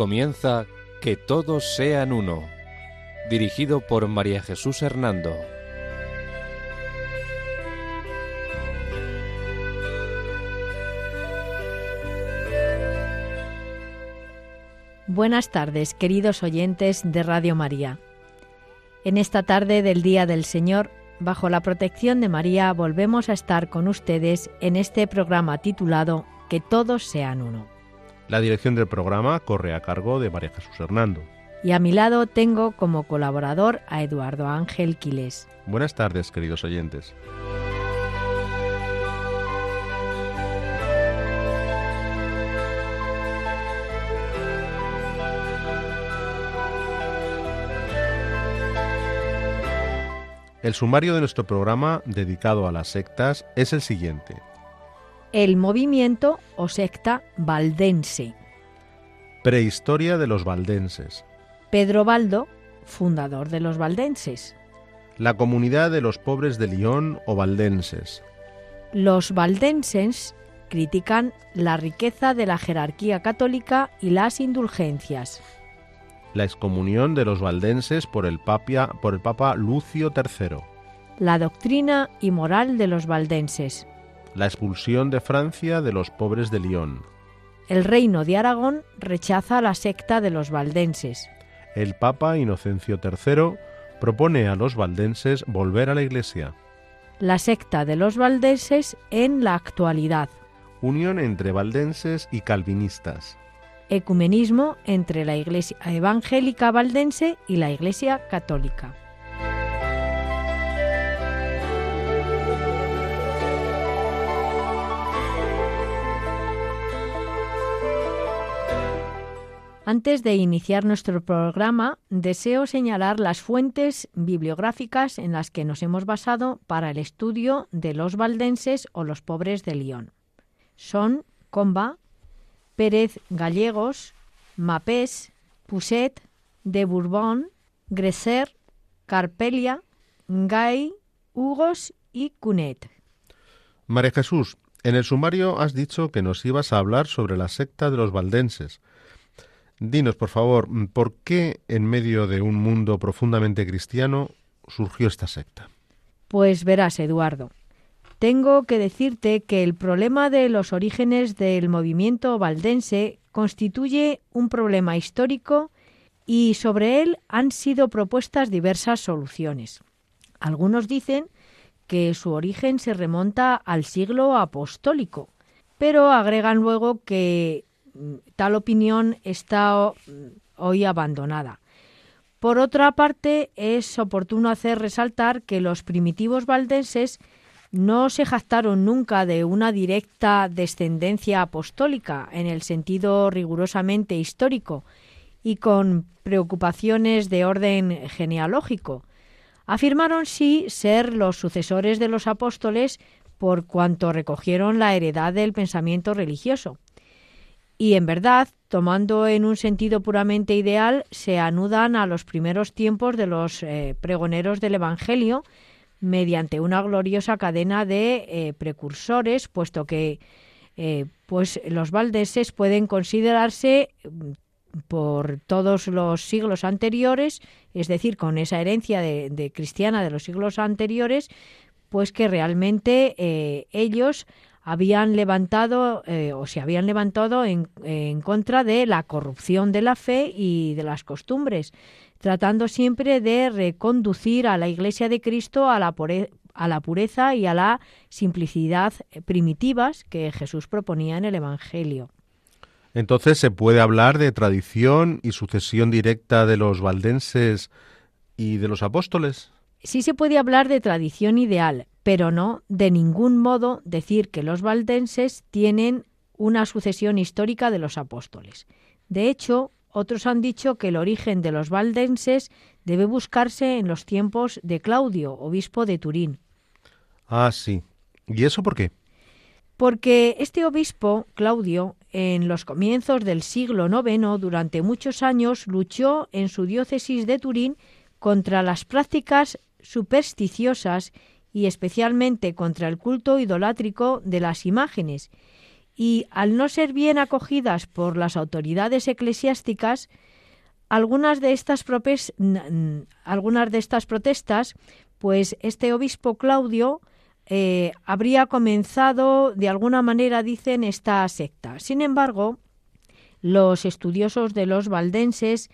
Comienza Que todos sean uno, dirigido por María Jesús Hernando. Buenas tardes, queridos oyentes de Radio María. En esta tarde del Día del Señor, bajo la protección de María, volvemos a estar con ustedes en este programa titulado Que todos sean uno. La dirección del programa corre a cargo de María Jesús Hernando. Y a mi lado tengo como colaborador a Eduardo Ángel Quiles. Buenas tardes, queridos oyentes. El sumario de nuestro programa dedicado a las sectas es el siguiente. El movimiento o secta valdense. Prehistoria de los valdenses. Pedro Baldo, fundador de los valdenses. La comunidad de los pobres de Lyon o valdenses. Los valdenses critican la riqueza de la jerarquía católica y las indulgencias. La excomunión de los valdenses por el, papia, por el Papa Lucio III. La doctrina y moral de los valdenses. La expulsión de Francia de los pobres de Lyon. El reino de Aragón rechaza la secta de los valdenses. El Papa Inocencio III propone a los valdenses volver a la Iglesia. La secta de los valdenses en la actualidad. Unión entre valdenses y calvinistas. Ecumenismo entre la Iglesia evangélica valdense y la Iglesia católica. Antes de iniciar nuestro programa, deseo señalar las fuentes bibliográficas en las que nos hemos basado para el estudio de los valdenses o los pobres de Lyon. Son Comba, Pérez Gallegos, Mapés, Pousset, de Bourbon, Gresser, Carpelia, Gay, Hugos y Cunet. María Jesús, en el sumario has dicho que nos ibas a hablar sobre la secta de los valdenses. Dinos, por favor, ¿por qué en medio de un mundo profundamente cristiano surgió esta secta? Pues verás, Eduardo, tengo que decirte que el problema de los orígenes del movimiento valdense constituye un problema histórico y sobre él han sido propuestas diversas soluciones. Algunos dicen que su origen se remonta al siglo apostólico, pero agregan luego que tal opinión está hoy abandonada. Por otra parte, es oportuno hacer resaltar que los primitivos valdenses no se jactaron nunca de una directa descendencia apostólica en el sentido rigurosamente histórico y con preocupaciones de orden genealógico. Afirmaron sí ser los sucesores de los apóstoles por cuanto recogieron la heredad del pensamiento religioso y en verdad, tomando en un sentido puramente ideal, se anudan a los primeros tiempos de los eh, pregoneros del Evangelio mediante una gloriosa cadena de eh, precursores, puesto que eh, pues los valdeses pueden considerarse mm, por todos los siglos anteriores, es decir, con esa herencia de, de cristiana de los siglos anteriores, pues que realmente ellos habían levantado eh, o se habían levantado en, en, contra de la corrupción de la fe y de las costumbres, tratando siempre de reconducir a la Iglesia de Cristo a la, a la pureza y a la simplicidad primitivas que Jesús proponía en el Evangelio. Entonces, ¿se puede hablar de tradición y sucesión directa de los valdenses y de los apóstoles? Sí se puede hablar de tradición ideal, pero no de ningún modo decir que los valdenses tienen una sucesión histórica de los apóstoles. De hecho, otros han dicho que el origen de los valdenses debe buscarse en los tiempos de Claudio, obispo de Turín. Ah, sí. ¿Y eso por qué? Porque este obispo, Claudio, en los comienzos del siglo IX, durante muchos años, luchó en su diócesis de Turín contra las prácticas supersticiosas y especialmente contra el culto idolátrico de las imágenes, y al no ser bien acogidas por las autoridades eclesiásticas, algunas de estas, algunas de estas protestas, pues este obispo Claudio eh, habría comenzado de alguna manera, dicen, esta secta. Sin embargo, los estudiosos de los valdenses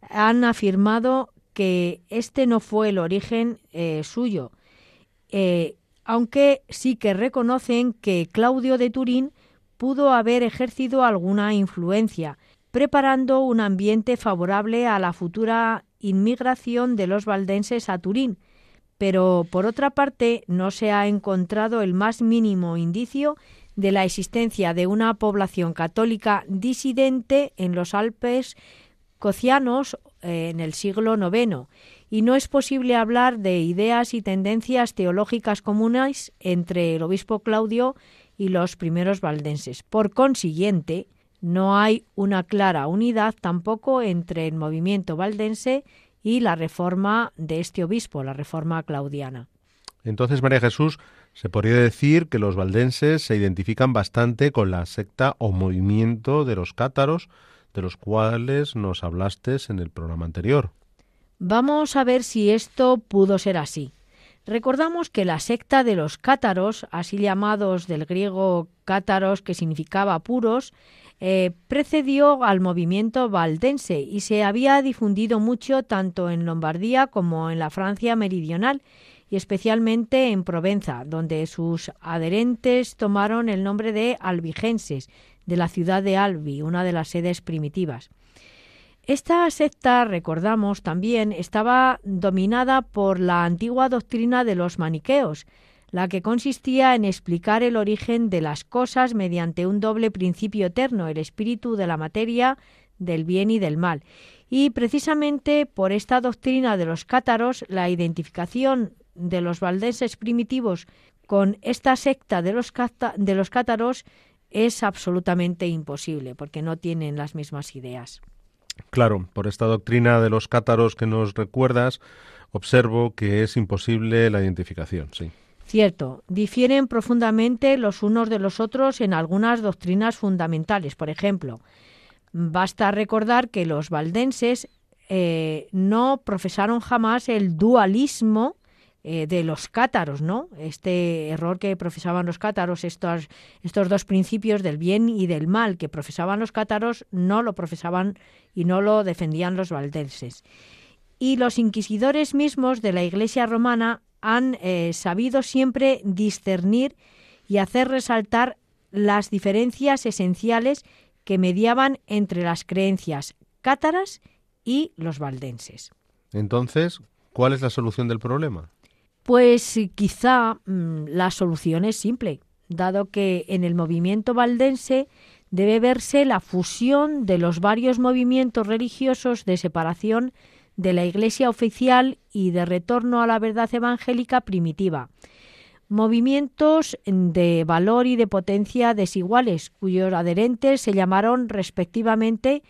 han afirmado que este no fue el origen eh, suyo, eh, aunque sí que reconocen que Claudio de Turín pudo haber ejercido alguna influencia, preparando un ambiente favorable a la futura inmigración de los valdenses a Turín, pero por otra parte no se ha encontrado el más mínimo indicio de la existencia de una población católica disidente en los Alpes cocianos en el siglo IX, y no es posible hablar de ideas y tendencias teológicas comunes entre el obispo Claudio y los primeros valdenses. Por consiguiente, no hay una clara unidad tampoco entre el movimiento valdense y la reforma de este obispo, la reforma claudiana. Entonces, María Jesús, se podría decir que los valdenses se identifican bastante con la secta o movimiento de los cátaros, de los cuales nos hablaste en el programa anterior. Vamos a ver si esto pudo ser así. Recordamos que la secta de los cátaros, así llamados del griego cátaros, que significaba puros, eh, precedió al movimiento valdense y se había difundido mucho tanto en Lombardía como en la Francia meridional y especialmente en Provenza, donde sus adherentes tomaron el nombre de albigenses, de la ciudad de Albi, una de las sedes primitivas. Esta secta, recordamos también, estaba dominada por la antigua doctrina de los maniqueos, la que consistía en explicar el origen de las cosas mediante un doble principio eterno, el espíritu de la materia, del bien y del mal. Y precisamente por esta doctrina de los cátaros, la identificación de los valdenses primitivos con esta secta de los, de los cátaros es absolutamente imposible, porque no tienen las mismas ideas. Claro, por esta doctrina de los cátaros que nos recuerdas, observo que es imposible la identificación, sí. Cierto, difieren profundamente los unos de los otros en algunas doctrinas fundamentales. Por ejemplo, basta recordar que los valdenses eh, no profesaron jamás el dualismo eh, de los cátaros, ¿no? Este error que profesaban los cátaros, estos, estos dos principios del bien y del mal que profesaban los cátaros, no lo profesaban y no lo defendían los valdenses. Y los inquisidores mismos de la Iglesia romana han eh, sabido siempre discernir y hacer resaltar las diferencias esenciales que mediaban entre las creencias cátaras y los valdenses. Entonces, ¿cuál es la solución del problema? Pues quizá mm, la solución es simple, dado que en el movimiento valdense debe verse la fusión de los varios movimientos religiosos de separación de la Iglesia oficial y de retorno a la verdad evangélica primitiva. Movimientos de valor y de potencia desiguales, cuyos adherentes se llamaron respectivamente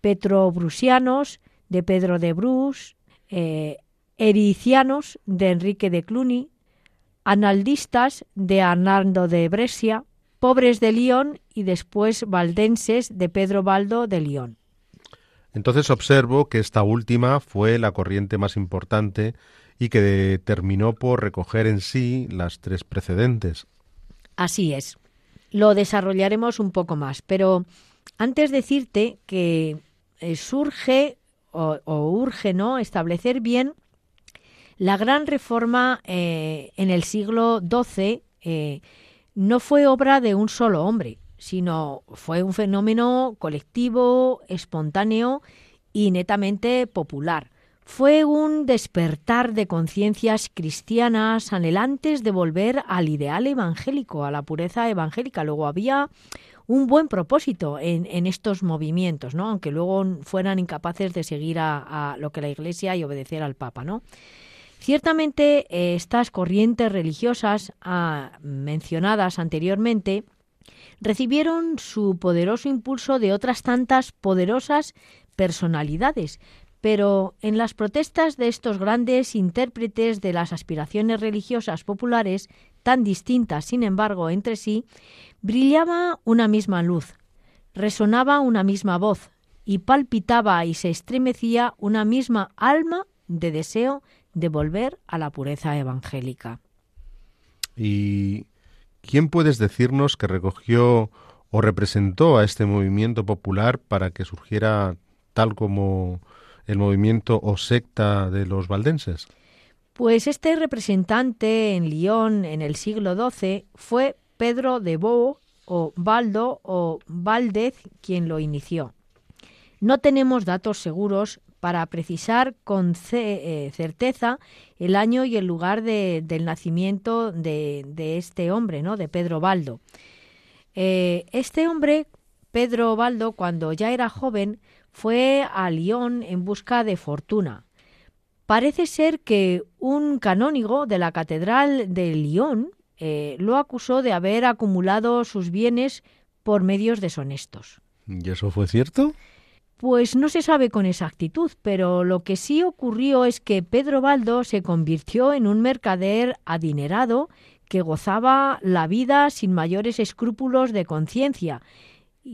petrobrusianos de Pedro de Brus, eh, ericianos de Enrique de Cluny, analdistas de Arnaldo de Brescia, pobres de León y después valdenses de Pedro Baldo de León. Entonces observo que esta última fue la corriente más importante y que terminó por recoger en sí las tres precedentes. Así es. Lo desarrollaremos un poco más, pero antes decirte que eh, surge o, urge no establecer bien la gran reforma eh, en el siglo XII eh, no fue obra de un solo hombre, sino fue un fenómeno colectivo, espontáneo y netamente popular. Fue un despertar de conciencias cristianas anhelantes de volver al ideal evangélico, a la pureza evangélica. Luego había un buen propósito en, estos movimientos, ¿no? aunque luego fueran incapaces de seguir a, a, lo que la Iglesia y obedecer al Papa. ¿no? Ciertamente eh, estas corrientes religiosas ah, mencionadas anteriormente recibieron su poderoso impulso de otras tantas poderosas personalidades, pero en las protestas de estos grandes intérpretes de las aspiraciones religiosas populares tan distintas, sin embargo, entre sí, brillaba una misma luz, resonaba una misma voz, y palpitaba y se estremecía una misma alma de deseo de volver a la pureza evangélica. ¿Y quién puedes decirnos que recogió o representó a este movimiento popular para que surgiera tal como el movimiento o secta de los valdenses? Pues este representante en Lyon en el siglo XII fue Pedro de Bo o Baldo o Valdez quien lo inició. No tenemos datos seguros para precisar con eh, certeza el año y el lugar del nacimiento de, este hombre, ¿no? de Pedro Baldo. Eh, este hombre, Pedro Baldo, cuando ya era joven, fue a Lyon en busca de fortuna. Parece ser que un canónigo de la Catedral de Lyon eh, lo acusó de haber acumulado sus bienes por medios deshonestos. ¿Y eso fue cierto? Pues no se sabe con exactitud, pero lo que sí ocurrió es que Pedro Baldo se convirtió en un mercader adinerado que gozaba la vida sin mayores escrúpulos de conciencia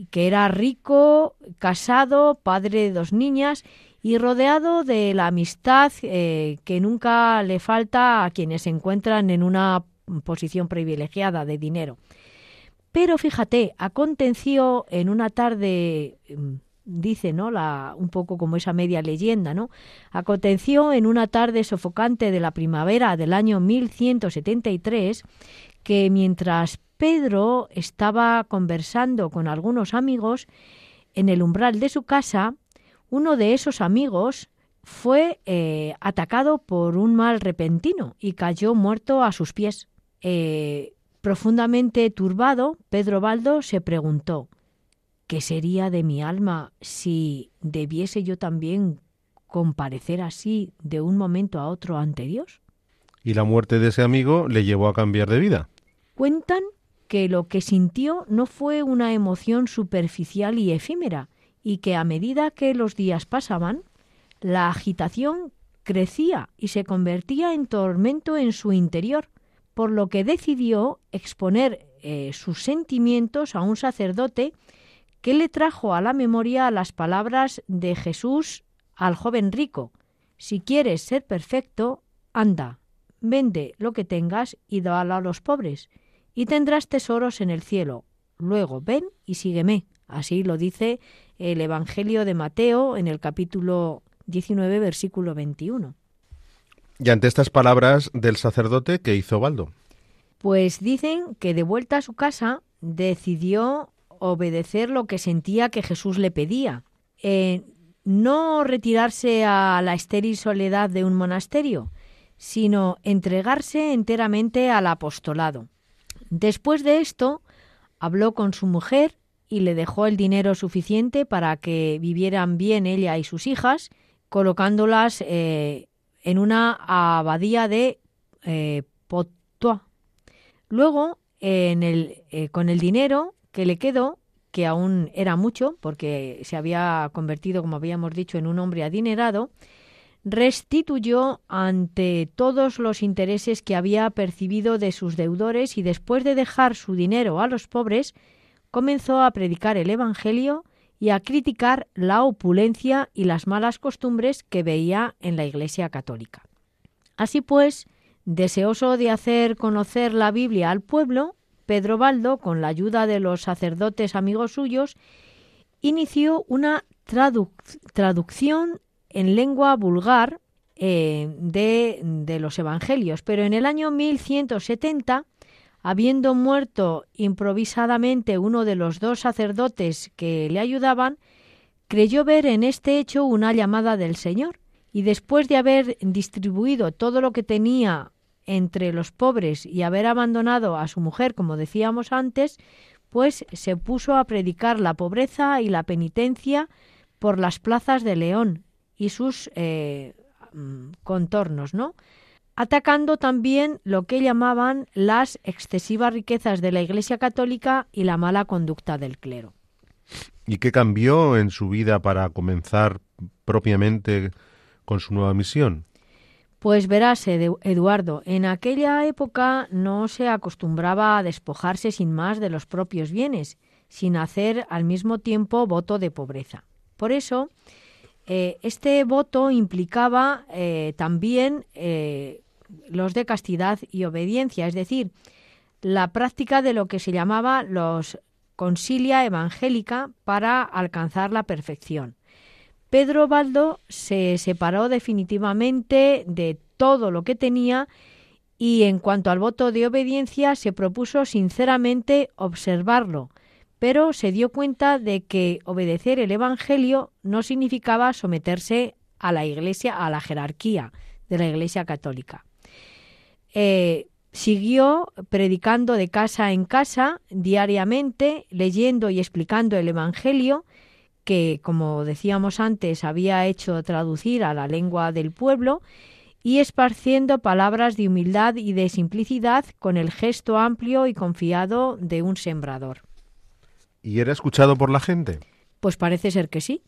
que era rico, casado, padre de dos niñas y rodeado de la amistad eh, que nunca le falta a quienes se encuentran en una posición privilegiada de dinero. Pero fíjate, aconteció en una tarde, mm, dice, ¿no? La, un poco como esa media leyenda, ¿no? Aconteció en una tarde sofocante de la primavera del año 1173 que mientras Pedro estaba conversando con algunos amigos en el umbral de su casa. Uno de esos amigos fue eh, atacado por un mal repentino y cayó muerto a sus pies. Eh, profundamente turbado, Pedro Baldo se preguntó ¿Qué sería de mi alma si debiese yo también comparecer así de un momento a otro ante Dios? Y la muerte de ese amigo le llevó a cambiar de vida. Cuentan que lo que sintió no fue una emoción superficial y efímera, y que a medida que los días pasaban, la agitación crecía y se convertía en tormento en su interior, por lo que decidió exponer eh, sus sentimientos a un sacerdote que le trajo a la memoria las palabras de Jesús al joven rico. Si quieres ser perfecto, anda, vende lo que tengas y dalo a los pobres, y tendrás tesoros en el cielo. Luego ven y sígueme. Así lo dice el Evangelio de Mateo en el capítulo 19, versículo 21. Y ante estas palabras del sacerdote, ¿qué hizo Baldo? Pues dicen que de vuelta a su casa decidió obedecer lo que sentía que Jesús le pedía. Eh, no retirarse a la estéril soledad de un monasterio, sino entregarse enteramente al apostolado. Después de esto, habló con su mujer y le dejó el dinero suficiente para que vivieran bien ella y sus hijas, colocándolas eh, en una abadía de eh, Potois. Luego, eh, con el dinero que le quedó, que aún era mucho, porque se había convertido, como habíamos dicho, en un hombre adinerado, restituyó ante todos los intereses que había percibido de sus deudores y después de dejar su dinero a los pobres, comenzó a predicar el Evangelio y a criticar la opulencia y las malas costumbres que veía en la Iglesia católica. Así pues, deseoso de hacer conocer la Biblia al pueblo, Pedro Baldo, con la ayuda de los sacerdotes amigos suyos, inició una traducción en lengua vulgar eh, de, los Evangelios, pero en el año 1170, habiendo muerto improvisadamente uno de los dos sacerdotes que le ayudaban, creyó ver en este hecho una llamada del Señor, y después de haber distribuido todo lo que tenía entre los pobres y haber abandonado a su mujer, como decíamos antes, pues se puso a predicar la pobreza y la penitencia por las plazas de León, y sus eh, mm, contornos, ¿no? atacando también lo que llamaban las excesivas riquezas de la Iglesia Católica y la mala conducta del clero. ¿Y qué cambió en su vida para comenzar propiamente con su nueva misión? Pues verás, Eduardo, en aquella época no se acostumbraba a despojarse sin más de los propios bienes, sin hacer al mismo tiempo voto de pobreza. Por eso, eh, este voto implicaba eh, también eh, los de castidad y obediencia, es decir, la práctica de lo que se llamaba los consilia evangélica para alcanzar la perfección. Pedro Baldo se separó definitivamente de todo lo que tenía y en cuanto al voto de obediencia se propuso sinceramente observarlo, pero se dio cuenta de que obedecer el Evangelio no significaba someterse a la Iglesia, a la jerarquía de la Iglesia católica. Eh, siguió predicando de casa en casa diariamente, leyendo y explicando el Evangelio, que, como decíamos antes, había hecho traducir a la lengua del pueblo, y esparciendo palabras de humildad y de simplicidad con el gesto amplio y confiado de un sembrador. ¿Y era escuchado por la gente? Pues parece ser que sí.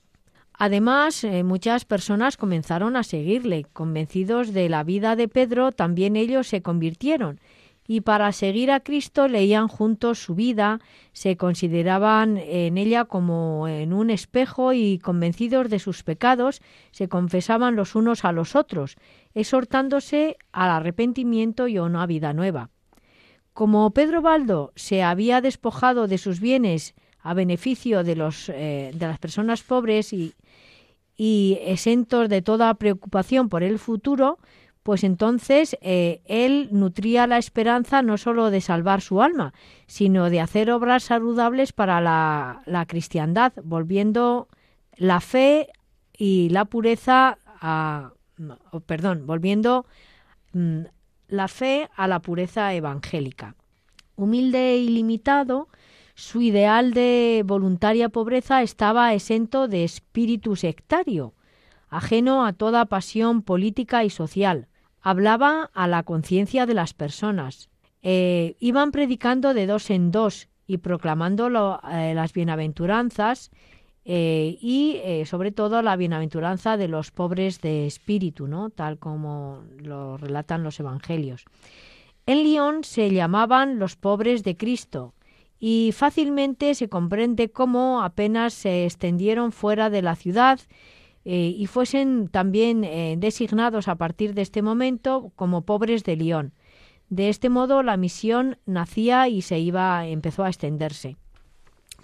Además, eh, muchas personas comenzaron a seguirle, convencidos de la vida de Pedro, también ellos se convirtieron y para seguir a Cristo leían juntos su vida, se consideraban en ella como en un espejo y convencidos de sus pecados, se confesaban los unos a los otros, exhortándose al arrepentimiento y a una vida nueva. Como Pedro Baldo se había despojado de sus bienes a beneficio de, los, eh, de las personas pobres y, y exentos de toda preocupación por el futuro, pues entonces eh, él nutría la esperanza no sólo de salvar su alma, sino de hacer obras saludables para la, la cristiandad, volviendo la fe y la pureza a, perdón, volviendo mm, la fe a la pureza evangélica. Humilde y limitado, su ideal de voluntaria pobreza estaba exento de espíritu sectario, ajeno a toda pasión política y social hablaba a la conciencia de las personas. Eh, iban predicando de dos en dos y proclamando eh, las bienaventuranzas eh, y sobre todo la bienaventuranza de los pobres de espíritu, ¿no? tal como lo relatan los evangelios. En Lyon se llamaban los pobres de Cristo y fácilmente se comprende cómo apenas se extendieron fuera de la ciudad eh, y fuesen también eh, designados a partir de este momento como pobres de León. De este modo la misión nacía y se iba empezó a extenderse.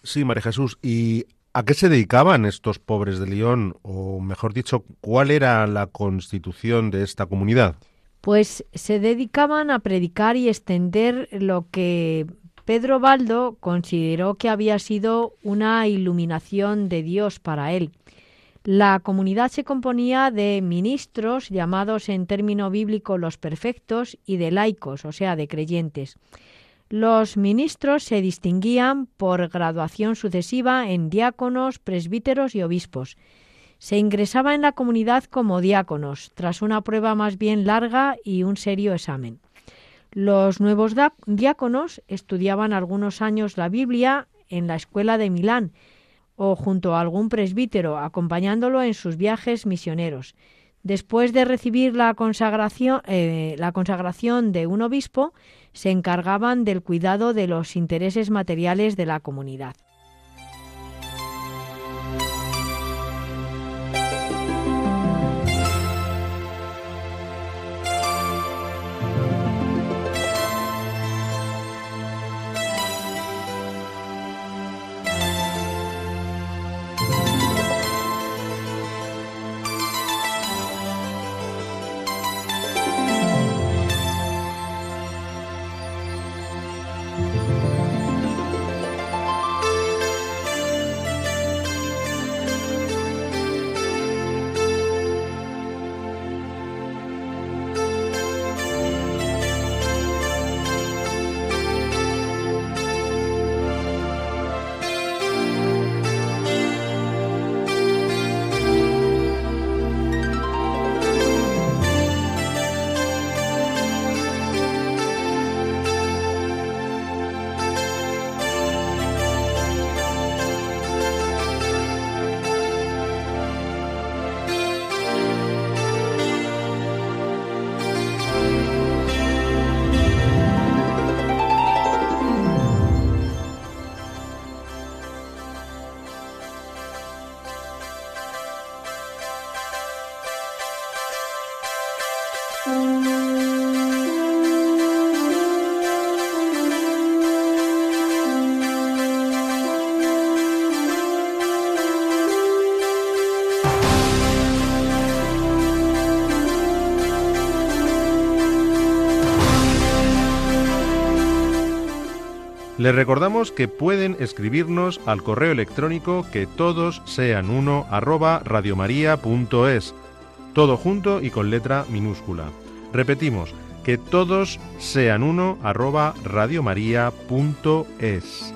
Sí, María Jesús, ¿y a qué se dedicaban estos pobres de León o mejor dicho, cuál era la constitución de esta comunidad? Pues se dedicaban a predicar y extender lo que Pedro Baldo consideró que había sido una iluminación de Dios para él. La comunidad se componía de ministros, llamados en término bíblico los perfectos, y de laicos, o sea, de creyentes. Los ministros se distinguían por graduación sucesiva en diáconos, presbíteros y obispos. Se ingresaba en la comunidad como diáconos, tras una prueba más bien larga y un serio examen. Los nuevos diáconos estudiaban algunos años la Biblia en la escuela de Milán o junto a algún presbítero, acompañándolo en sus viajes misioneros. Después de recibir la consagración, eh, la consagración de un obispo, se encargaban del cuidado de los intereses materiales de la comunidad. Les recordamos que pueden escribirnos al correo electrónico que todos sean uno arroba radiomaria.es, todo junto y con letra minúscula. Repetimos, que todos sean uno arroba radiomaria.es.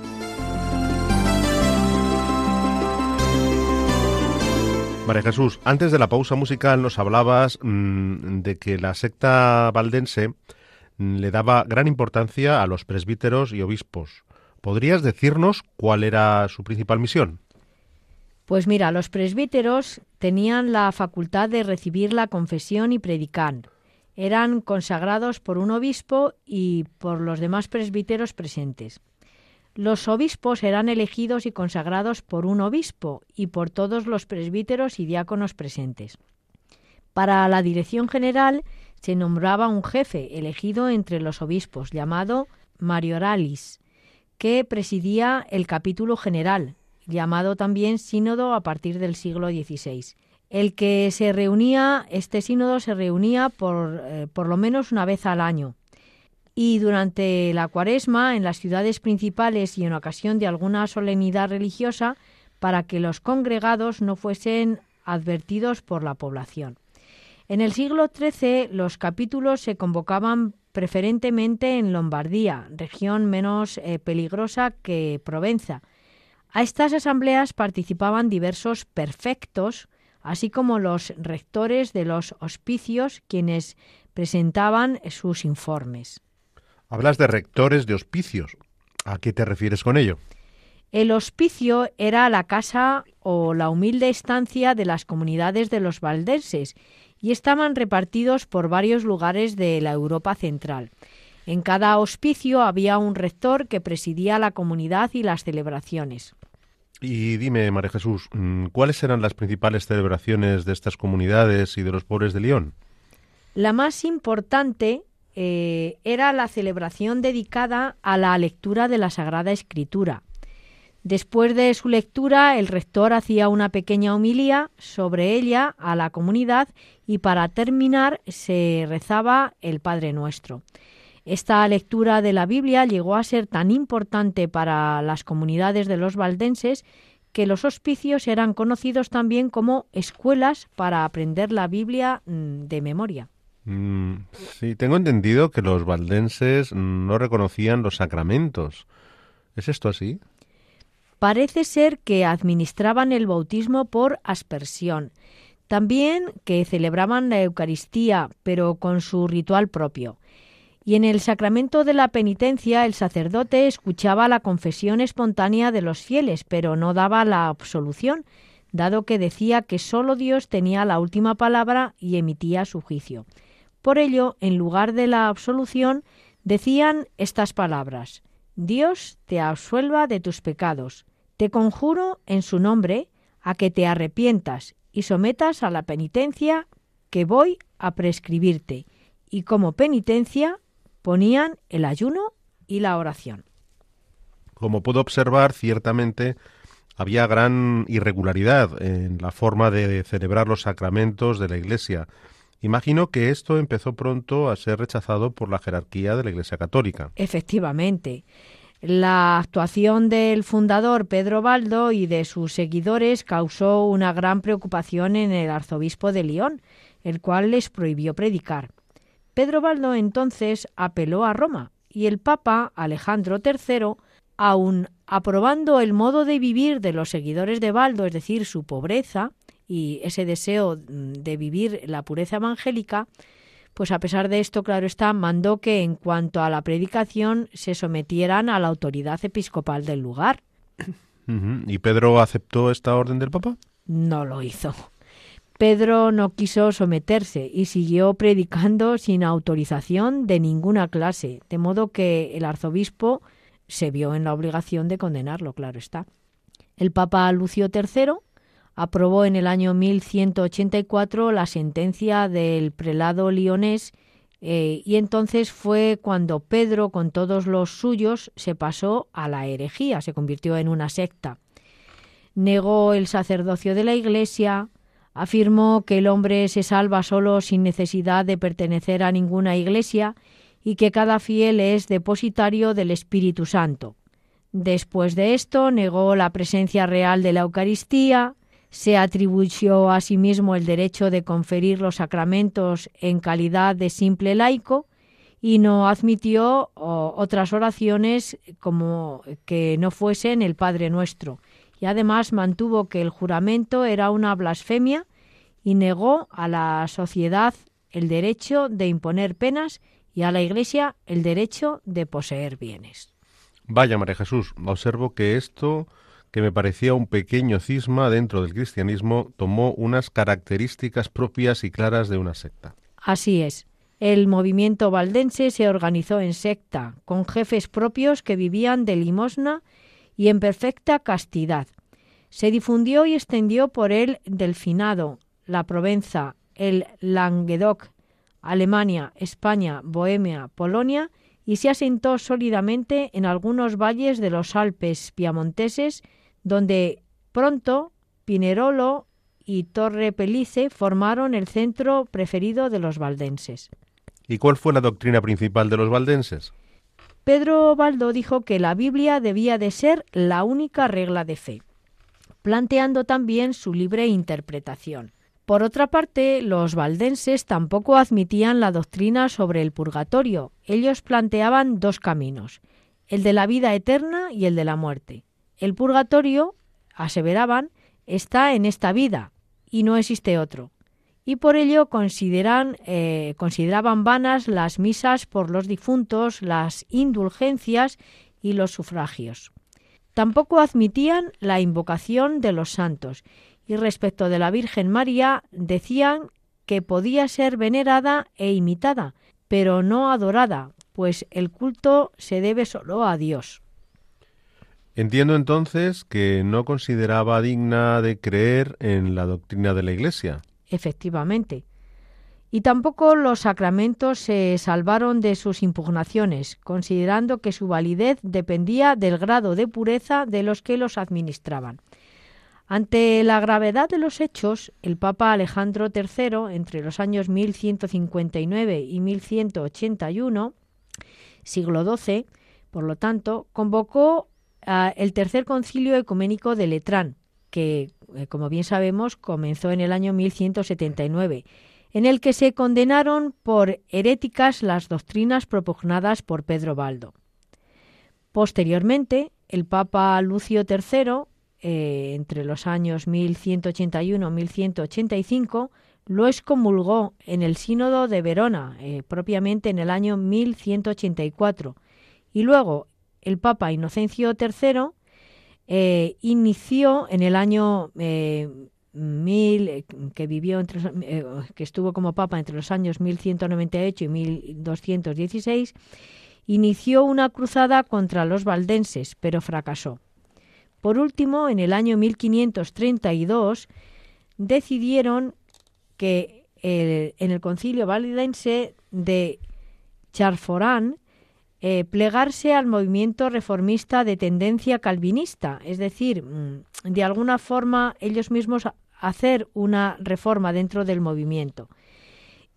Jesús, antes de la pausa musical nos hablabas mm, de que la secta valdense le daba gran importancia a los presbíteros y obispos. ¿Podrías decirnos cuál era su principal misión? Pues mira, los presbíteros tenían la facultad de recibir la confesión y predicar. Eran consagrados por un obispo y por los demás presbíteros presentes. Los obispos eran elegidos y consagrados por un obispo y por todos los presbíteros y diáconos presentes. Para la dirección general se nombraba un jefe elegido entre los obispos llamado Marioralis, que presidía el capítulo general, llamado también sínodo a partir del siglo XVI. El que se reunía, este sínodo se reunía por, eh, por lo menos una vez al año. Y durante la cuaresma, en las ciudades principales y en ocasión de alguna solemnidad religiosa, para que los congregados no fuesen advertidos por la población. En el siglo XIII los capítulos se convocaban preferentemente en Lombardía, región menos eh, peligrosa que Provenza. A estas asambleas participaban diversos perfectos, así como los rectores de los hospicios, quienes presentaban sus informes. Hablas de rectores de hospicios. ¿A qué te refieres con ello? El hospicio era la casa o la humilde estancia de las comunidades de los valdenses y estaban repartidos por varios lugares de la Europa central. En cada hospicio había un rector que presidía la comunidad y las celebraciones. Y dime, María Jesús, mm, ¿cuáles eran las principales celebraciones de estas comunidades y de los pobres de León? La más importante eh, era la celebración dedicada a la lectura de la Sagrada Escritura, Después de su lectura, el rector hacía una pequeña homilía sobre ella a la comunidad y para terminar se rezaba el Padre Nuestro. Esta lectura de la Biblia llegó a ser tan importante para las comunidades de los valdenses que los hospicios eran conocidos también como escuelas para aprender la Biblia mm, de memoria. Mm, sí, tengo entendido que los valdenses no reconocían los sacramentos. ¿Es esto así? Parece ser que administraban el bautismo por aspersión, también que celebraban la Eucaristía, pero con su ritual propio. Y en el sacramento de la penitencia el sacerdote escuchaba la confesión espontánea de los fieles, pero no daba la absolución, dado que decía que sólo Dios tenía la última palabra y emitía su juicio. Por ello, en lugar de la absolución, decían estas palabras Dios te absuelva de tus pecados, te conjuro en su nombre a que te arrepientas y sometas a la penitencia que voy a prescribirte. Y como penitencia ponían el ayuno y la oración. Como puedo observar, ciertamente había gran irregularidad en la forma de celebrar los sacramentos de la Iglesia. Imagino que esto empezó pronto a ser rechazado por la jerarquía de la Iglesia Católica. Efectivamente. La actuación del fundador Pedro Baldo y de sus seguidores causó una gran preocupación en el arzobispo de León, el cual les prohibió predicar. Pedro Baldo entonces apeló a Roma y el Papa Alejandro III, aun aprobando el modo de vivir de los seguidores de Baldo, es decir, su pobreza y ese deseo de vivir la pureza evangélica, pues a pesar de esto, claro está, mandó que en cuanto a la predicación se sometieran a la autoridad episcopal del lugar. ¿Y Pedro aceptó esta orden del Papa? No lo hizo. Pedro no quiso someterse y siguió predicando sin autorización de ninguna clase, de modo que el arzobispo se vio en la obligación de condenarlo, claro está. El Papa Lucio III aprobó en el año 1184 la sentencia del prelado lionés eh, y entonces fue cuando Pedro con todos los suyos se pasó a la herejía, se convirtió en una secta. Negó el sacerdocio de la Iglesia, afirmó que el hombre se salva solo sin necesidad de pertenecer a ninguna iglesia y que cada fiel es depositario del Espíritu Santo. Después de esto negó la presencia real de la Eucaristía, se atribuyó a sí mismo el derecho de conferir los sacramentos en calidad de simple laico y no admitió otras oraciones como que no fuesen el Padre Nuestro. Y además mantuvo que el juramento era una blasfemia y negó a la sociedad el derecho de imponer penas y a la Iglesia el derecho de poseer bienes. Vaya, María Jesús, observo que esto que me parecía un pequeño cisma dentro del cristianismo, tomó unas características propias y claras de una secta. Así es. El movimiento valdense se organizó en secta, con jefes propios que vivían de limosna y en perfecta castidad. Se difundió y extendió por el Delfinado, la Provenza, el Languedoc, Alemania, España, Bohemia, Polonia y se asentó sólidamente en algunos valles de los Alpes piamonteses donde pronto Pinerolo y Torre Pelice formaron el centro preferido de los valdenses. ¿Y cuál fue la doctrina principal de los valdenses? Pedro Baldo dijo que la Biblia debía de ser la única regla de fe, planteando también su libre interpretación. Por otra parte, los valdenses tampoco admitían la doctrina sobre el purgatorio. Ellos planteaban dos caminos, el de la vida eterna y el de la muerte. El purgatorio, aseveraban, está en esta vida y no existe otro. Y por ello consideran, eh, consideraban vanas las misas por los difuntos, las indulgencias y los sufragios. Tampoco admitían la invocación de los santos y respecto de la Virgen María decían que podía ser venerada e imitada, pero no adorada, pues el culto se debe solo a Dios. Entiendo entonces que no consideraba digna de creer en la doctrina de la Iglesia. Efectivamente. Y tampoco los sacramentos se salvaron de sus impugnaciones, considerando que su validez dependía del grado de pureza de los que los administraban. Ante la gravedad de los hechos, el Papa Alejandro III, entre los años 1159 y 1181, siglo XII, por lo tanto, convocó el tercer concilio ecuménico de Letrán, que, eh, como bien sabemos, comenzó en el año 1179, en el que se condenaron por heréticas las doctrinas propugnadas por Pedro Baldo. Posteriormente, el Papa Lucio III, eh, entre los años 1181 1185, lo excomulgó en el Sínodo de Verona, eh, propiamente en el año 1184, y luego el Papa Inocencio III eh, inició en el año eh, mil, que vivió entre, eh, que estuvo como Papa entre los años 1198 y 1216, inició una cruzada contra los valdenses, pero fracasó. Por último, en el año 1532 decidieron que en el concilio valdense de Charforán eh, plegarse al movimiento reformista de tendencia calvinista, es decir, mm, de alguna forma ellos mismos hacer una reforma dentro del movimiento.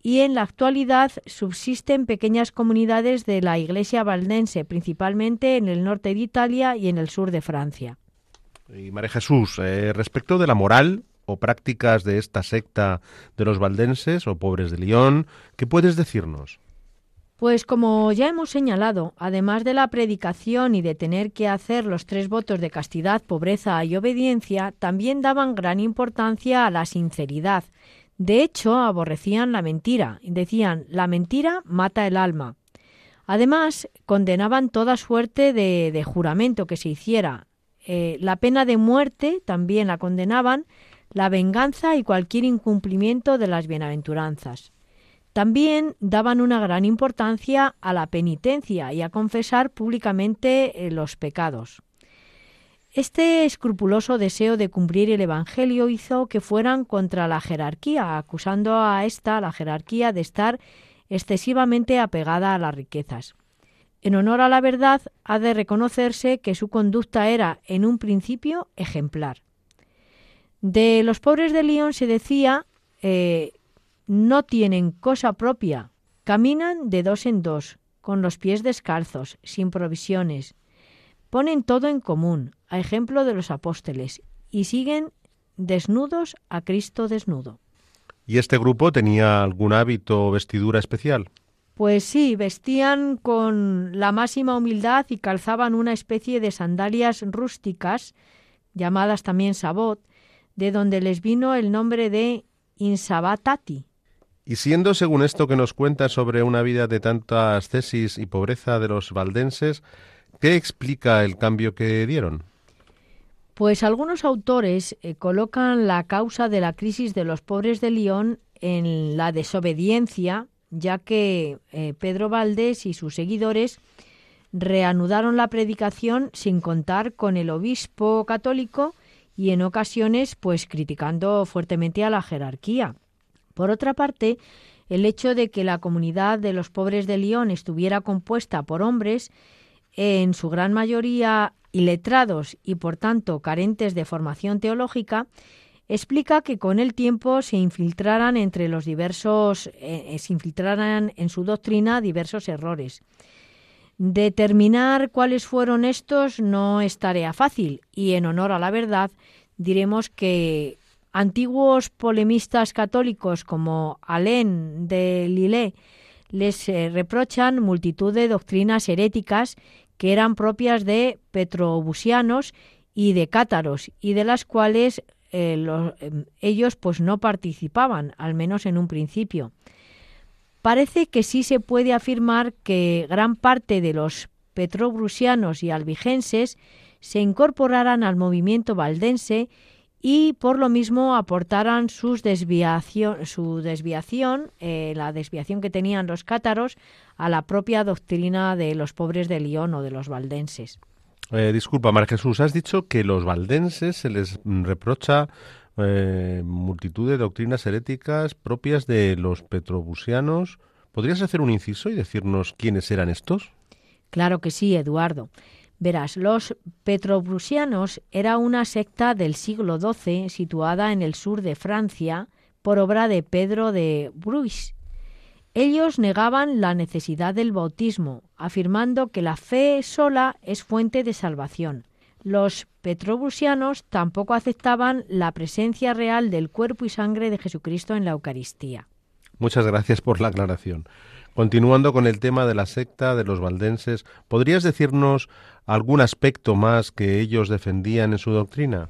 Y en la actualidad subsisten pequeñas comunidades de la Iglesia valdense, principalmente en el norte de Italia y en el sur de Francia. Y María Jesús, eh, respecto de la moral o prácticas de esta secta de los valdenses o pobres de León, ¿qué puedes decirnos? Pues como ya hemos señalado, además de la predicación y de tener que hacer los tres votos de castidad, pobreza y obediencia, también daban gran importancia a la sinceridad. De hecho, aborrecían la mentira. Decían, la mentira mata el alma. Además, condenaban toda suerte de, juramento que se hiciera. Eh, la pena de muerte también la condenaban, la venganza y cualquier incumplimiento de las bienaventuranzas. También daban una gran importancia a la penitencia y a confesar públicamente eh, los pecados. Este escrupuloso deseo de cumplir el Evangelio hizo que fueran contra la jerarquía, acusando a esta, la jerarquía, de estar excesivamente apegada a las riquezas. En honor a la verdad, ha de reconocerse que su conducta era, en un principio, ejemplar. De los pobres de Lyon se decía eh, no tienen cosa propia, caminan de dos en dos, con los pies descalzos, sin provisiones, ponen todo en común, a ejemplo de los apóstoles, y siguen desnudos a Cristo desnudo. ¿Y este grupo tenía algún hábito o vestidura especial? Pues sí, vestían con la máxima humildad y calzaban una especie de sandalias rústicas, llamadas también sabot, de donde les vino el nombre de insabatati. Y siendo, según esto que nos cuenta sobre una vida de tanta ascesis y pobreza de los valdenses, ¿qué explica el cambio que dieron? Pues algunos autores eh, colocan la causa de la crisis de los pobres de León en la desobediencia ya que eh, Pedro Valdés y sus seguidores reanudaron la predicación sin contar con el obispo católico y en ocasiones pues criticando fuertemente a la jerarquía. Por otra parte, el hecho de que la comunidad de los pobres de León estuviera compuesta por hombres, en su gran mayoría iletrados y por tanto carentes de formación teológica, explica que con el tiempo se infiltraran entre los diversos, eh, eh, se infiltraran en su doctrina diversos errores. Determinar cuáles fueron estos no es tarea fácil y en honor a la verdad diremos que antiguos polemistas católicos como Alain de Lille les eh, reprochan multitud de doctrinas heréticas que eran propias de petrobusianos y de cátaros y de las cuales eh, em, ellos pues no participaban, al menos en un principio. Parece que sí se puede afirmar que gran parte de los petrobrusianos y albigenses se incorporaran al movimiento valdense y por lo mismo aportaran sus desviación, su desviación, eh, la desviación que tenían los cátaros, a la propia doctrina de los pobres de León o de los valdenses. Eh, disculpa, Mar Jesús, has dicho que los valdenses se les reprocha eh, multitud de doctrinas heréticas propias de los petrobusianos. ¿Podrías hacer un inciso y decirnos quiénes eran estos? Claro que sí, Eduardo. Verás, los petrobrusianos era una secta del siglo XII situada en el sur de Francia por obra de Pedro de Bruys, ellos negaban la necesidad del bautismo, afirmando que la fe sola es fuente de salvación. Los petrobrusianos tampoco aceptaban la presencia real del cuerpo y sangre de Jesucristo en la Eucaristía. Muchas gracias por la aclaración. Continuando con el tema de la secta de los valdenses, ¿podrías decirnos algún aspecto más que ellos defendían en su doctrina?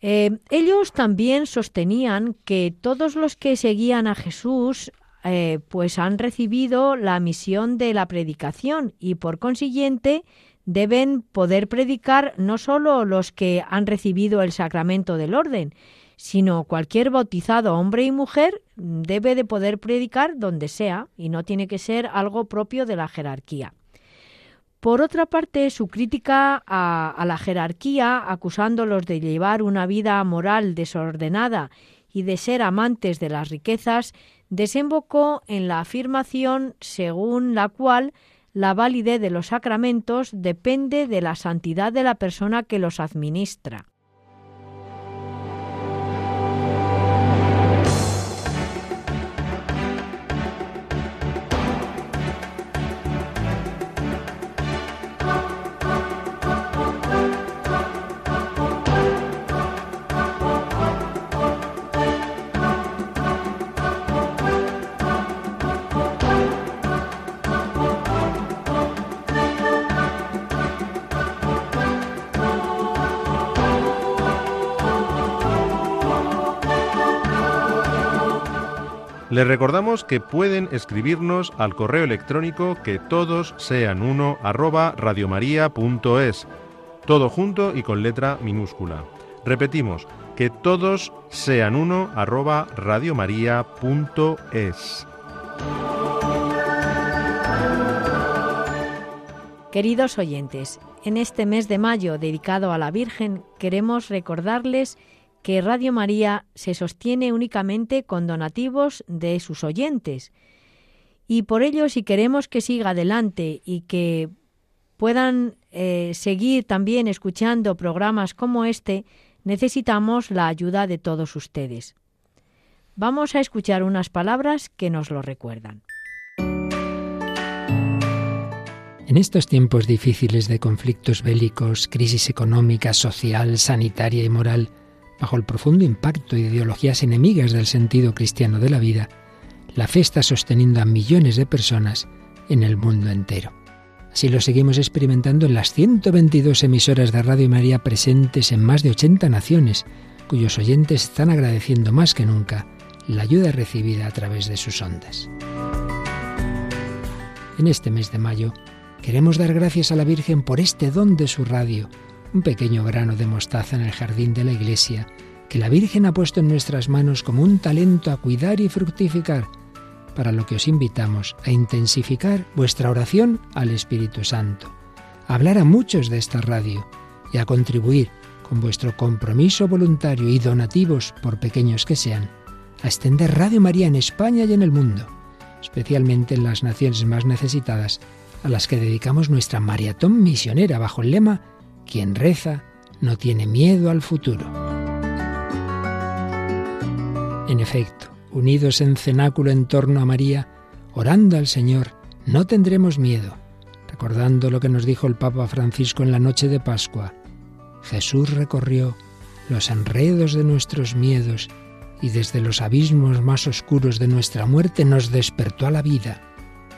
Eh, ellos también sostenían que todos los que seguían a Jesús eh, pues han recibido la misión de la predicación y por consiguiente deben poder predicar no solo los que han recibido el sacramento del orden, sino cualquier bautizado hombre y mujer debe de poder predicar donde sea y no tiene que ser algo propio de la jerarquía. Por otra parte, su crítica a, a la jerarquía, acusándolos de llevar una vida moral desordenada y de ser amantes de las riquezas, desembocó en la afirmación según la cual la validez de los sacramentos depende de la santidad de la persona que los administra. Les recordamos que pueden escribirnos al correo electrónico que todos sean uno arroba radiomaria.es, todo junto y con letra minúscula. Repetimos, que todos sean uno arroba radiomaria.es. Queridos oyentes, en este mes de mayo dedicado a la Virgen, queremos recordarles que Radio María se sostiene únicamente con donativos de sus oyentes. Y por ello, si queremos que siga adelante y que puedan eh, seguir también escuchando programas como este, necesitamos la ayuda de todos ustedes. Vamos a escuchar unas palabras que nos lo recuerdan. En estos tiempos difíciles de conflictos bélicos, crisis económica, social, sanitaria y moral, bajo el profundo impacto de ideologías enemigas del sentido cristiano de la vida, la fe está sosteniendo a millones de personas en el mundo entero. Así lo seguimos experimentando en las 122 emisoras de Radio María presentes en más de 80 naciones, cuyos oyentes están agradeciendo más que nunca la ayuda recibida a través de sus ondas. En este mes de mayo, Queremos dar gracias a la Virgen por este don de su radio, un pequeño grano de mostaza en el jardín de la iglesia, que la Virgen ha puesto en nuestras manos como un talento a cuidar y fructificar, para lo que os invitamos a intensificar vuestra oración al Espíritu Santo, a hablar a muchos de esta radio y a contribuir con vuestro compromiso voluntario y donativos, por pequeños que sean, a extender Radio María en España y en el mundo, especialmente en las naciones más necesitadas a las que dedicamos nuestra maratón misionera bajo el lema Quien reza no tiene miedo al futuro. En efecto, unidos en cenáculo en torno a María, orando al Señor, no tendremos miedo, recordando lo que nos dijo el Papa Francisco en la noche de Pascua. Jesús recorrió los enredos de nuestros miedos y desde los abismos más oscuros de nuestra muerte nos despertó a la vida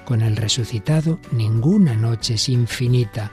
con el resucitado ninguna noche es infinita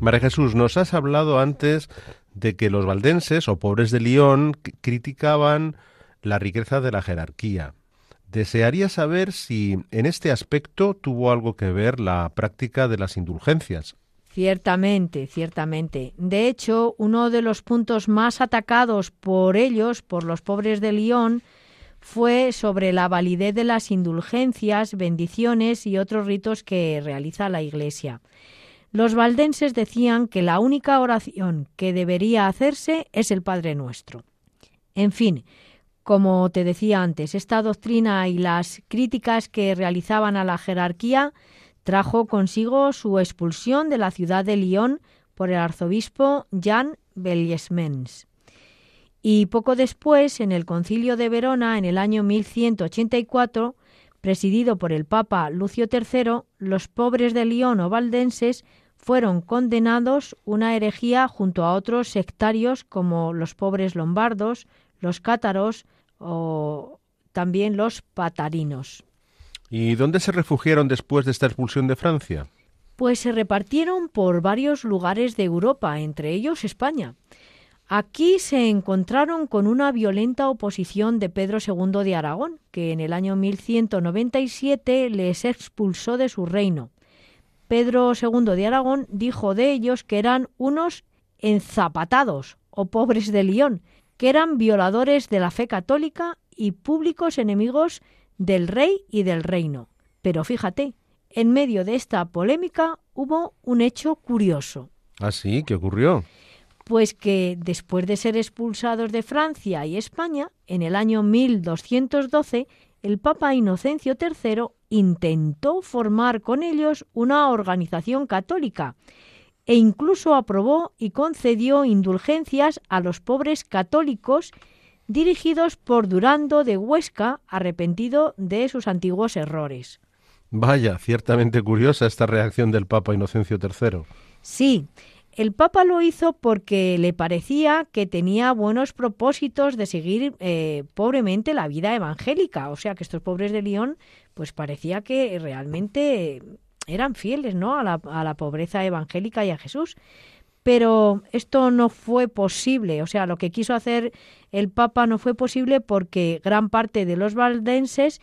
María Jesús, nos has hablado antes de que los valdenses o pobres de León criticaban la riqueza de la jerarquía. Desearía saber si en este aspecto tuvo algo que ver la práctica de las indulgencias, Ciertamente, ciertamente. De hecho, uno de los puntos más atacados por ellos, por los pobres de Lyon, fue sobre la validez de las indulgencias, bendiciones y otros ritos que realiza la Iglesia. Los valdenses decían que la única oración que debería hacerse es el Padre Nuestro. En fin, como te decía antes, esta doctrina y las críticas que realizaban a la jerarquía trajo consigo su expulsión de la ciudad de Lyon por el arzobispo Jan Belliesmens. Y poco después, en el concilio de Verona, en el año 1184, presidido por el Papa Lucio III, los pobres de Lyon o valdenses fueron condenados una herejía junto a otros sectarios como los pobres lombardos, los cátaros o también los patarinos. ¿Y dónde se refugiaron después de esta expulsión de Francia? Pues se repartieron por varios lugares de Europa, entre ellos España. Aquí se encontraron con una violenta oposición de Pedro II de Aragón, que en el año 1197 les expulsó de su reino. Pedro II de Aragón dijo de ellos que eran unos enzapatados o pobres de León, que eran violadores de la fe católica y públicos enemigos del rey y del reino. Pero fíjate, en medio de esta polémica hubo un hecho curioso. ¿Ah, sí? ¿Qué ocurrió? Pues que después de ser expulsados de Francia y España, en el año 1212, el Papa Inocencio III intentó formar con ellos una organización católica e incluso aprobó y concedió indulgencias a los pobres católicos dirigidos por Durando de Huesca, arrepentido de sus antiguos errores. Vaya, ciertamente curiosa esta reacción del Papa Inocencio III. Sí, el Papa lo hizo porque le parecía que tenía buenos propósitos de seguir eh, pobremente la vida evangélica. O sea, que estos pobres de León, pues parecía que realmente eran fieles ¿no? a, la, a la pobreza evangélica y a Jesús. Pero esto no fue posible. O sea, lo que quiso hacer el Papa no fue posible porque gran parte de los valdenses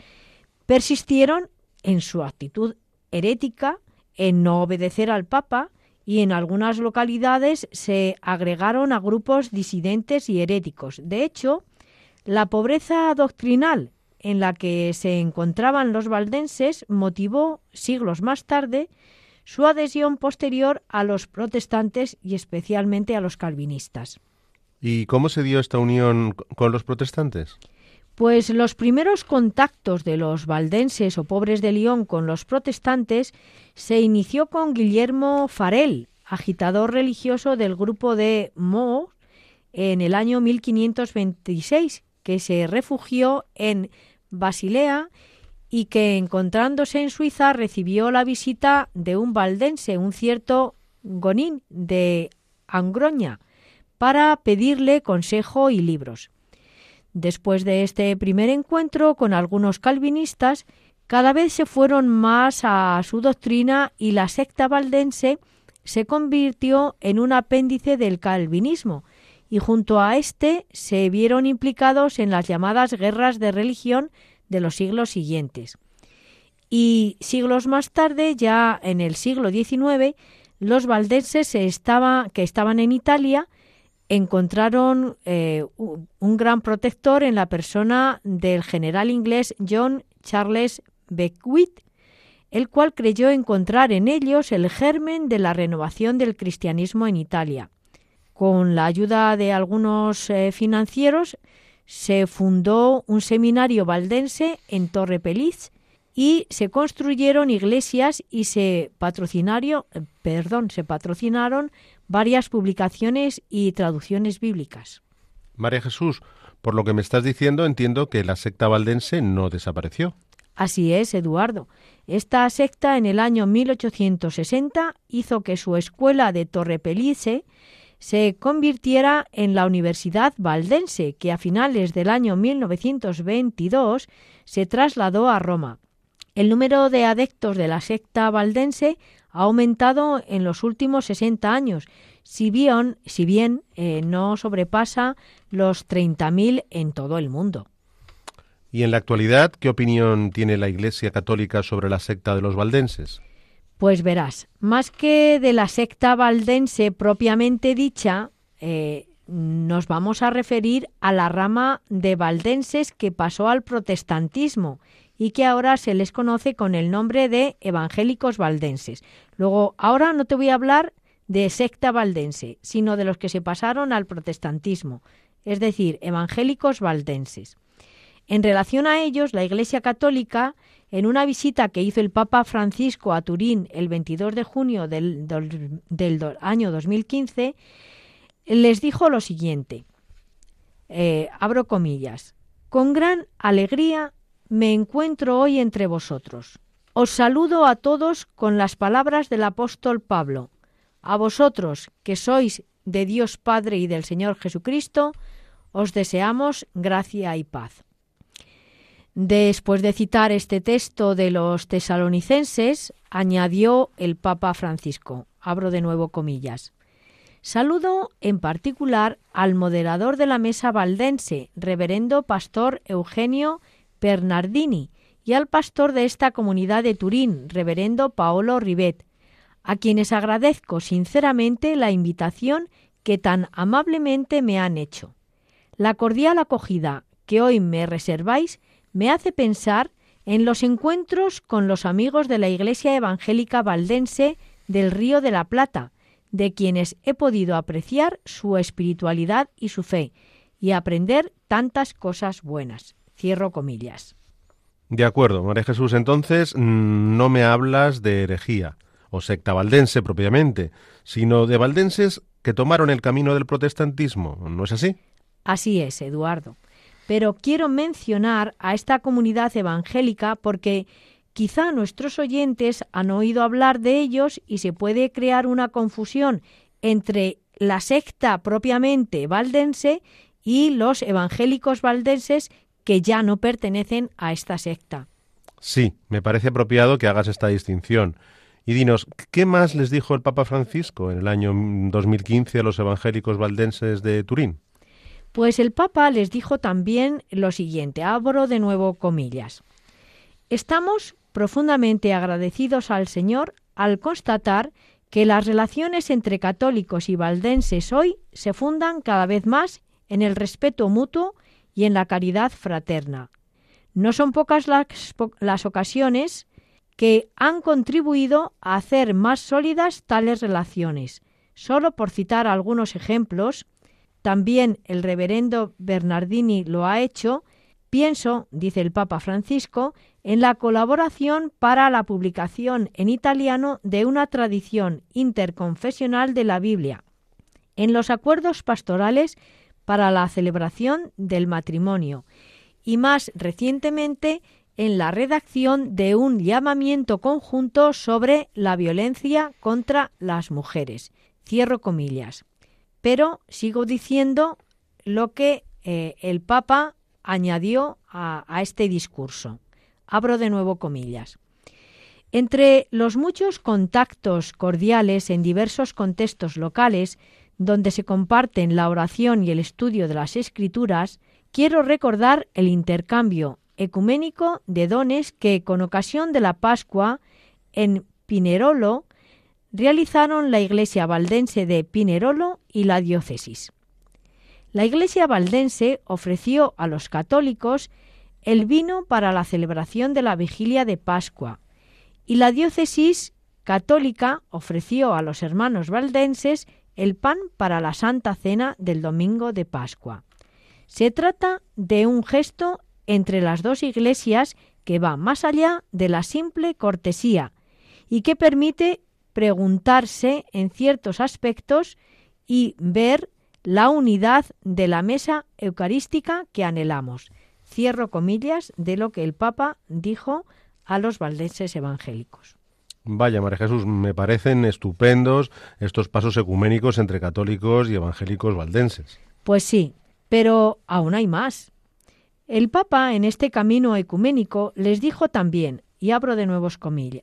persistieron en su actitud herética, en no obedecer al Papa, y en algunas localidades se agregaron a grupos disidentes y heréticos. De hecho, la pobreza doctrinal en la que se encontraban los valdenses motivó siglos más tarde su adhesión posterior a los protestantes y especialmente a los calvinistas. ¿Y cómo se dio esta unión con los protestantes? Pues los primeros contactos de los valdenses o pobres de León con los protestantes se inició con Guillermo Farel, agitador religioso del grupo de Mo en el año 1526, que se refugió en Basilea y que encontrándose en Suiza recibió la visita de un valdense, un cierto Gonín de Angroña, para pedirle consejo y libros. Después de este primer encuentro con algunos calvinistas, cada vez se fueron más a su doctrina y la secta valdense se convirtió en un apéndice del calvinismo y junto a este se vieron implicados en las llamadas guerras de religión de los siglos siguientes. Y siglos más tarde, ya en el siglo XIX, los valdenses estaba, que estaban en Italia encontraron eh, un gran protector en la persona del general inglés John Charles Beckwith, el cual creyó encontrar en ellos el germen de la renovación del cristianismo en Italia. Con la ayuda de algunos eh, financieros se fundó un seminario valdense en Torre Peliz y se construyeron iglesias y se eh, perdón, se patrocinaron varias publicaciones y traducciones bíblicas. María Jesús, por lo que me estás diciendo, entiendo que la secta valdense no desapareció. Así es, Eduardo. Esta secta en el año 1860 hizo que su escuela de Torrepelice se convirtiera en la Universidad Valdense, que a finales del año 1922 se trasladó a Roma. El número de adeptos de la secta valdense ha aumentado en los últimos 60 años, si bien, si bien eh, no sobrepasa los 30.000 en todo el mundo. ¿Y en la actualidad qué opinión tiene la Iglesia Católica sobre la secta de los valdenses? Pues verás, más que de la secta valdense propiamente dicha, eh, nos vamos a referir a la rama de valdenses que pasó al protestantismo y que ahora se les conoce con el nombre de evangélicos valdenses. Luego, ahora no te voy a hablar de secta valdense, sino de los que se pasaron al protestantismo, es decir, evangélicos valdenses. En relación a ellos, la Iglesia Católica, en una visita que hizo el Papa Francisco a Turín el 22 de junio del, del, año 2015, les dijo lo siguiente, eh, abro comillas, con gran alegría me encuentro hoy entre vosotros. Os saludo a todos con las palabras del apóstol Pablo. A vosotros, que sois de Dios Padre y del Señor Jesucristo, os deseamos gracia y paz. Después de citar este texto de los tesalonicenses, añadió el Papa Francisco, abro de nuevo comillas, Saludo en particular al moderador de la mesa valdense, reverendo pastor Eugenio Bernardini, y al pastor de esta comunidad de Turín, reverendo Paolo Rivet, a quienes agradezco sinceramente la invitación que tan amablemente me han hecho. La cordial acogida que hoy me reserváis me hace pensar en los encuentros con los amigos de la Iglesia Evangélica Valdense del Río de la Plata, de quienes he podido apreciar su espiritualidad y su fe, y aprender tantas cosas buenas. Cierro comillas. De acuerdo, María Jesús. Entonces, mm, no me hablas de herejía o secta valdense propiamente, sino de valdenses que tomaron el camino del protestantismo, ¿no es así? Así es, Eduardo. Pero quiero mencionar a esta comunidad evangélica porque quizá nuestros oyentes han oído hablar de ellos y se puede crear una confusión entre la secta propiamente valdense y los evangélicos valdenses que ya no pertenecen a esta secta. Sí, me parece apropiado que hagas esta distinción. Y dinos, ¿qué más les dijo el Papa Francisco en el año 2015 a los evangélicos valdenses de Turín? Pues el Papa les dijo también lo siguiente, abro de nuevo comillas. Estamos profundamente agradecidos al Señor al constatar que las relaciones entre católicos y valdenses hoy se fundan cada vez más en el respeto mutuo y en la caridad fraterna. No son pocas las, ocasiones que han contribuido a hacer más sólidas tales relaciones. Solo por citar algunos ejemplos, también el reverendo Bernardini lo ha hecho, pienso, dice el Papa Francisco, en la colaboración para la publicación en italiano de una tradición interconfesional de la Biblia, en los acuerdos pastorales para la celebración del matrimonio y más recientemente en la redacción de un llamamiento conjunto sobre la violencia contra las mujeres. Cierro comillas. Pero sigo diciendo lo que eh, el Papa añadió a, a este discurso. Abro de nuevo comillas. Entre los muchos contactos cordiales en diversos contextos locales, donde se comparten la oración y el estudio de las escrituras, quiero recordar el intercambio ecuménico de dones que, con ocasión de la Pascua, en Pinerolo, realizaron la Iglesia Valdense de Pinerolo y la diócesis. La Iglesia Valdense ofreció a los católicos el vino para la celebración de la vigilia de Pascua y la diócesis católica ofreció a los hermanos valdenses el pan para la Santa Cena del domingo de Pascua. Se trata de un gesto entre las dos iglesias que va más allá de la simple cortesía y que permite preguntarse en ciertos aspectos y ver la unidad de la mesa eucarística que anhelamos. Cierro comillas de lo que el Papa dijo a los valdenses evangélicos. Vaya, María Jesús, me parecen estupendos estos pasos ecuménicos entre católicos y evangélicos valdenses. Pues sí, pero aún hay más. El Papa en este camino ecuménico les dijo también, y abro de, nuevos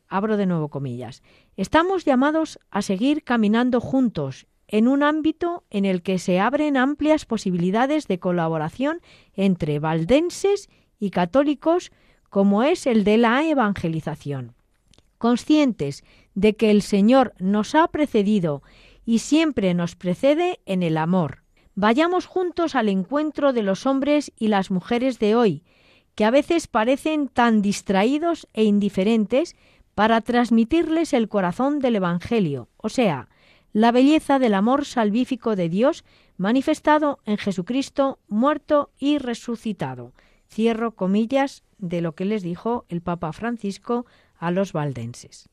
abro de nuevo comillas, estamos llamados a seguir caminando juntos en un ámbito en el que se abren amplias posibilidades de colaboración entre valdenses y católicos, como es el de la evangelización. Conscientes de que el Señor nos ha precedido y siempre nos precede en el amor. Vayamos juntos al encuentro de los hombres y las mujeres de hoy, que a veces parecen tan distraídos e indiferentes para transmitirles el corazón del Evangelio, o sea, la belleza del amor salvífico de Dios manifestado en Jesucristo muerto y resucitado. Cierro comillas de lo que les dijo el Papa Francisco a los valdenses.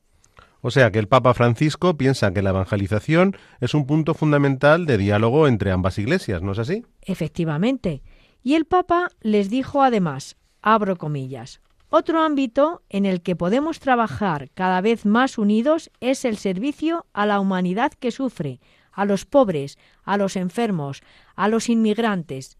O sea que el Papa Francisco piensa que la evangelización es un punto fundamental de diálogo entre ambas iglesias, ¿no es así? Efectivamente. Y el Papa les dijo además, abro comillas, otro ámbito en el que podemos trabajar cada vez más unidos es el servicio a la humanidad que sufre, a los pobres, a los enfermos, a los inmigrantes.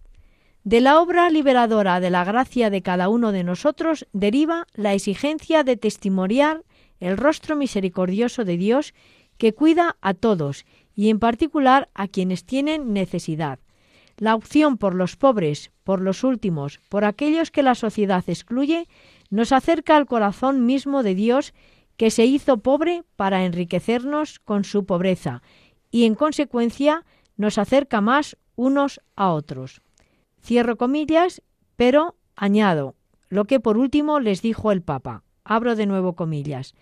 De la obra liberadora de la gracia de cada uno de nosotros deriva la exigencia de testimoniar el rostro misericordioso de Dios que cuida a todos y en particular a quienes tienen necesidad. La opción por los pobres, por los últimos, por aquellos que la sociedad excluye, nos acerca al corazón mismo de Dios que se hizo pobre para enriquecernos con su pobreza y en consecuencia nos acerca más unos a otros. Cierro comillas, pero añado lo que por último les dijo el Papa. Abro de nuevo comillas.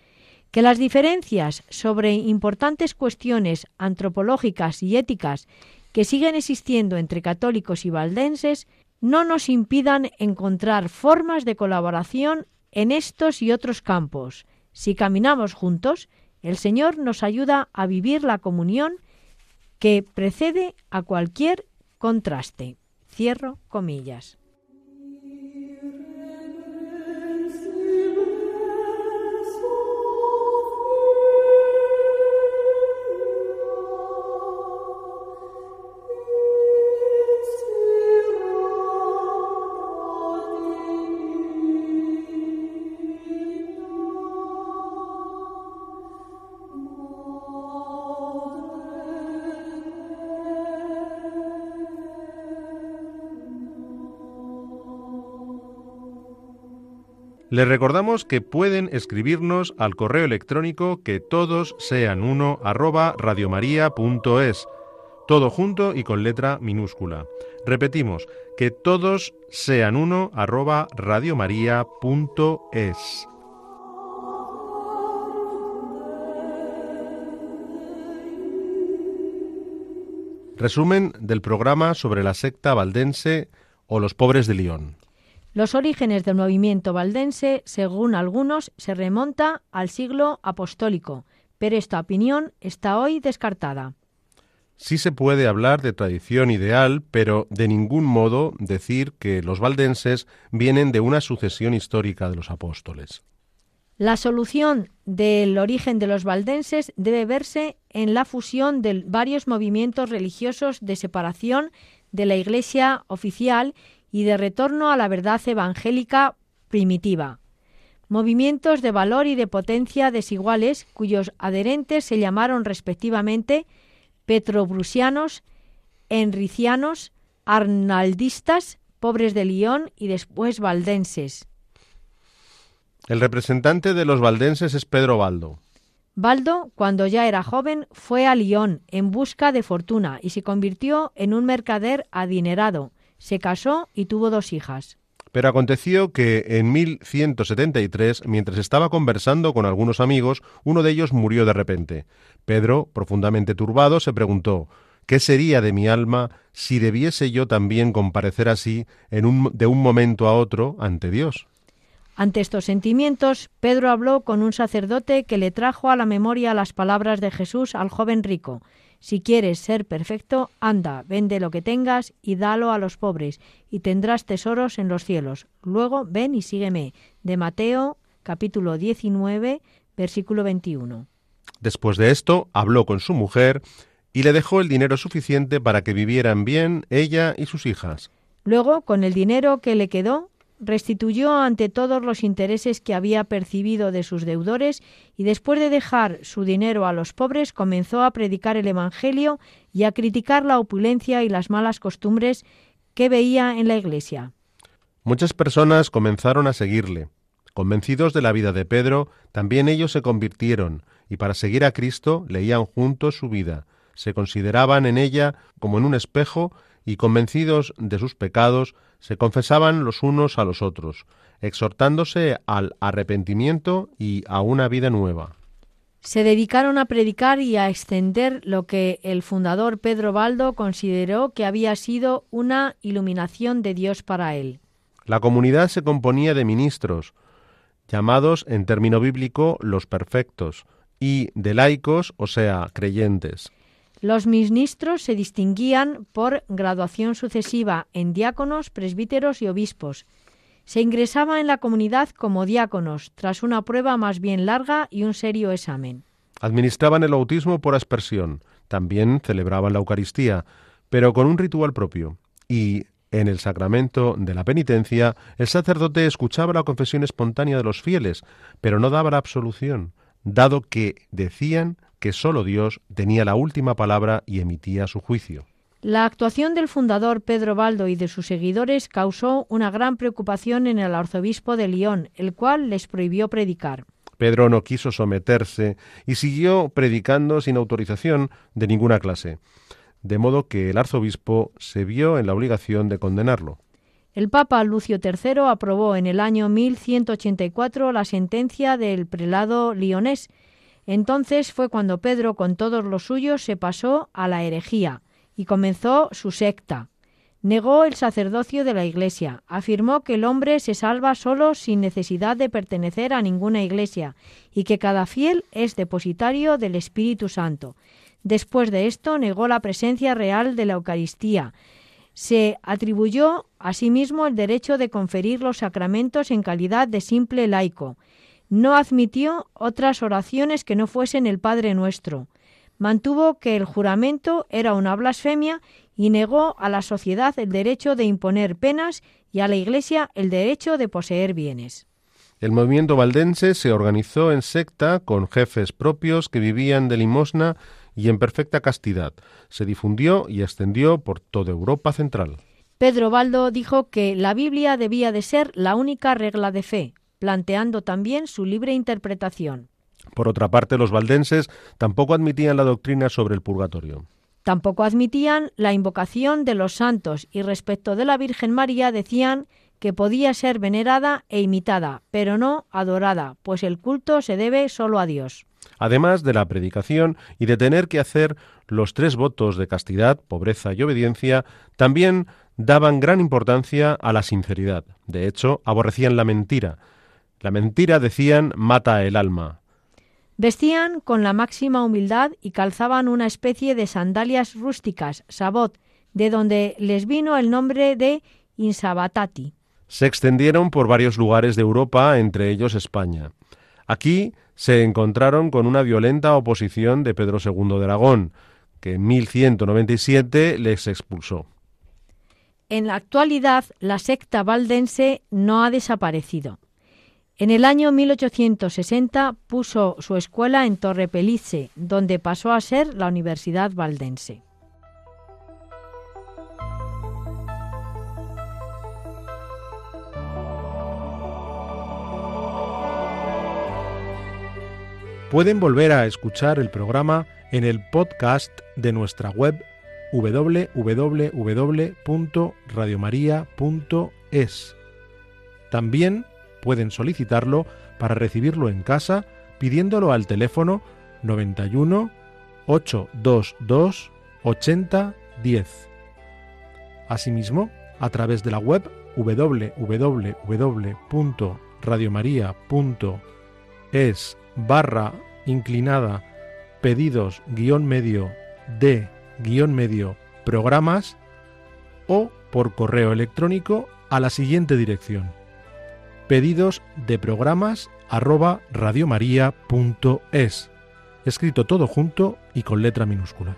Que las diferencias sobre importantes cuestiones antropológicas y éticas que siguen existiendo entre católicos y valdenses no nos impidan encontrar formas de colaboración en estos y otros campos. Si caminamos juntos, el Señor nos ayuda a vivir la comunión que precede a cualquier contraste. Cierro comillas. Les recordamos que pueden escribirnos al correo electrónico que todos sean uno arroba todo junto y con letra minúscula. Repetimos, que todos sean uno arroba. Resumen del programa sobre la secta valdense o los pobres de León. Los orígenes del movimiento valdense, según algunos, se remonta al siglo apostólico, pero esta opinión está hoy descartada. Sí se puede hablar de tradición ideal, pero de ningún modo decir que los valdenses vienen de una sucesión histórica de los apóstoles. La solución del origen de los valdenses debe verse en la fusión de varios movimientos religiosos de separación de la Iglesia oficial y de retorno a la verdad evangélica primitiva. Movimientos de valor y de potencia desiguales cuyos adherentes se llamaron respectivamente petrobrusianos, enricianos, arnaldistas, pobres de Lyon y después valdenses. El representante de los valdenses es Pedro Baldo. Baldo, cuando ya era joven, fue a Lyon en busca de fortuna y se convirtió en un mercader adinerado. Se casó y tuvo dos hijas. Pero aconteció que en 1173, mientras estaba conversando con algunos amigos, uno de ellos murió de repente. Pedro, profundamente turbado, se preguntó ¿Qué sería de mi alma si debiese yo también comparecer así en un, de un momento a otro ante Dios? Ante estos sentimientos, Pedro habló con un sacerdote que le trajo a la memoria las palabras de Jesús al joven rico. Si quieres ser perfecto, anda, vende lo que tengas y dalo a los pobres, y tendrás tesoros en los cielos. Luego ven y sígueme. De Mateo capítulo 19, versículo 21. Después de esto, habló con su mujer y le dejó el dinero suficiente para que vivieran bien ella y sus hijas. Luego, con el dinero que le quedó, restituyó ante todos los intereses que había percibido de sus deudores y después de dejar su dinero a los pobres comenzó a predicar el Evangelio y a criticar la opulencia y las malas costumbres que veía en la Iglesia. Muchas personas comenzaron a seguirle. Convencidos de la vida de Pedro, también ellos se convirtieron y para seguir a Cristo leían juntos su vida, se consideraban en ella como en un espejo y convencidos de sus pecados, se confesaban los unos a los otros, exhortándose al arrepentimiento y a una vida nueva. Se dedicaron a predicar y a extender lo que el fundador Pedro Baldo consideró que había sido una iluminación de Dios para él. La comunidad se componía de ministros, llamados en término bíblico los perfectos, y de laicos, o sea, creyentes. Los ministros se distinguían por graduación sucesiva en diáconos, presbíteros y obispos. Se ingresaba en la comunidad como diáconos, tras una prueba más bien larga y un serio examen. Administraban el bautismo por aspersión, también celebraban la Eucaristía, pero con un ritual propio. Y en el sacramento de la penitencia, el sacerdote escuchaba la confesión espontánea de los fieles, pero no daba la absolución, dado que decían que sólo Dios tenía la última palabra y emitía su juicio. La actuación del fundador Pedro Baldo y de sus seguidores causó una gran preocupación en el arzobispo de Lyon, el cual les prohibió predicar. Pedro no quiso someterse y siguió predicando sin autorización de ninguna clase, de modo que el arzobispo se vio en la obligación de condenarlo. El Papa Lucio III aprobó en el año 1184 la sentencia del prelado lionés entonces fue cuando Pedro con todos los suyos se pasó a la herejía y comenzó su secta. Negó el sacerdocio de la Iglesia, afirmó que el hombre se salva solo sin necesidad de pertenecer a ninguna Iglesia y que cada fiel es depositario del Espíritu Santo. Después de esto negó la presencia real de la Eucaristía. Se atribuyó a sí mismo el derecho de conferir los sacramentos en calidad de simple laico no admitió otras oraciones que no fuesen el Padre nuestro. Mantuvo que el juramento era una blasfemia y negó a la sociedad el derecho de imponer penas y a la Iglesia el derecho de poseer bienes. El movimiento valdense se organizó en secta con jefes propios que vivían de limosna y en perfecta castidad. Se difundió y extendió por toda Europa central. Pedro Baldo dijo que la Biblia debía de ser la única regla de fe, planteando también su libre interpretación. Por otra parte, los valdenses tampoco admitían la doctrina sobre el purgatorio. Tampoco admitían la invocación de los santos y respecto de la Virgen María decían que podía ser venerada e imitada, pero no adorada, pues el culto se debe solo a Dios. Además de la predicación y de tener que hacer los tres votos de castidad, pobreza y obediencia, también daban gran importancia a la sinceridad. De hecho, aborrecían la mentira. La mentira, decían, mata el alma. Vestían con la máxima humildad y calzaban una especie de sandalias rústicas, sabot, de donde les vino el nombre de insabatati. Se extendieron por varios lugares de Europa, entre ellos España. Aquí se encontraron con una violenta oposición de Pedro II de Aragón, que en 1197 les expulsó. En la actualidad, la secta valdense no ha desaparecido. En el año 1860 puso su escuela en Torre Pelice, donde pasó a ser la Universidad Valdense. Pueden volver a escuchar el programa en el podcast de nuestra web www.radiomaria.es. También pueden solicitarlo para recibirlo en casa pidiéndolo al teléfono 91 822 8010. Asimismo, a través de la web www.radiomaria.es barra inclinada pedidos guion medio de guion medio programas o por correo electrónico a la siguiente dirección pedidos de programas arroba radiomaria.es escrito todo junto y con letra minúscula.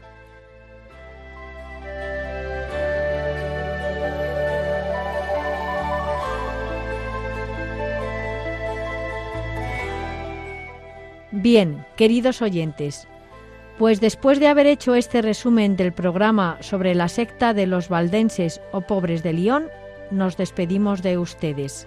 Bien, queridos oyentes, pues después de haber hecho este resumen del programa sobre la secta de los valdenses o pobres de León, nos despedimos de ustedes.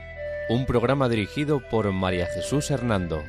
un programa dirigido por María Jesús Hernando.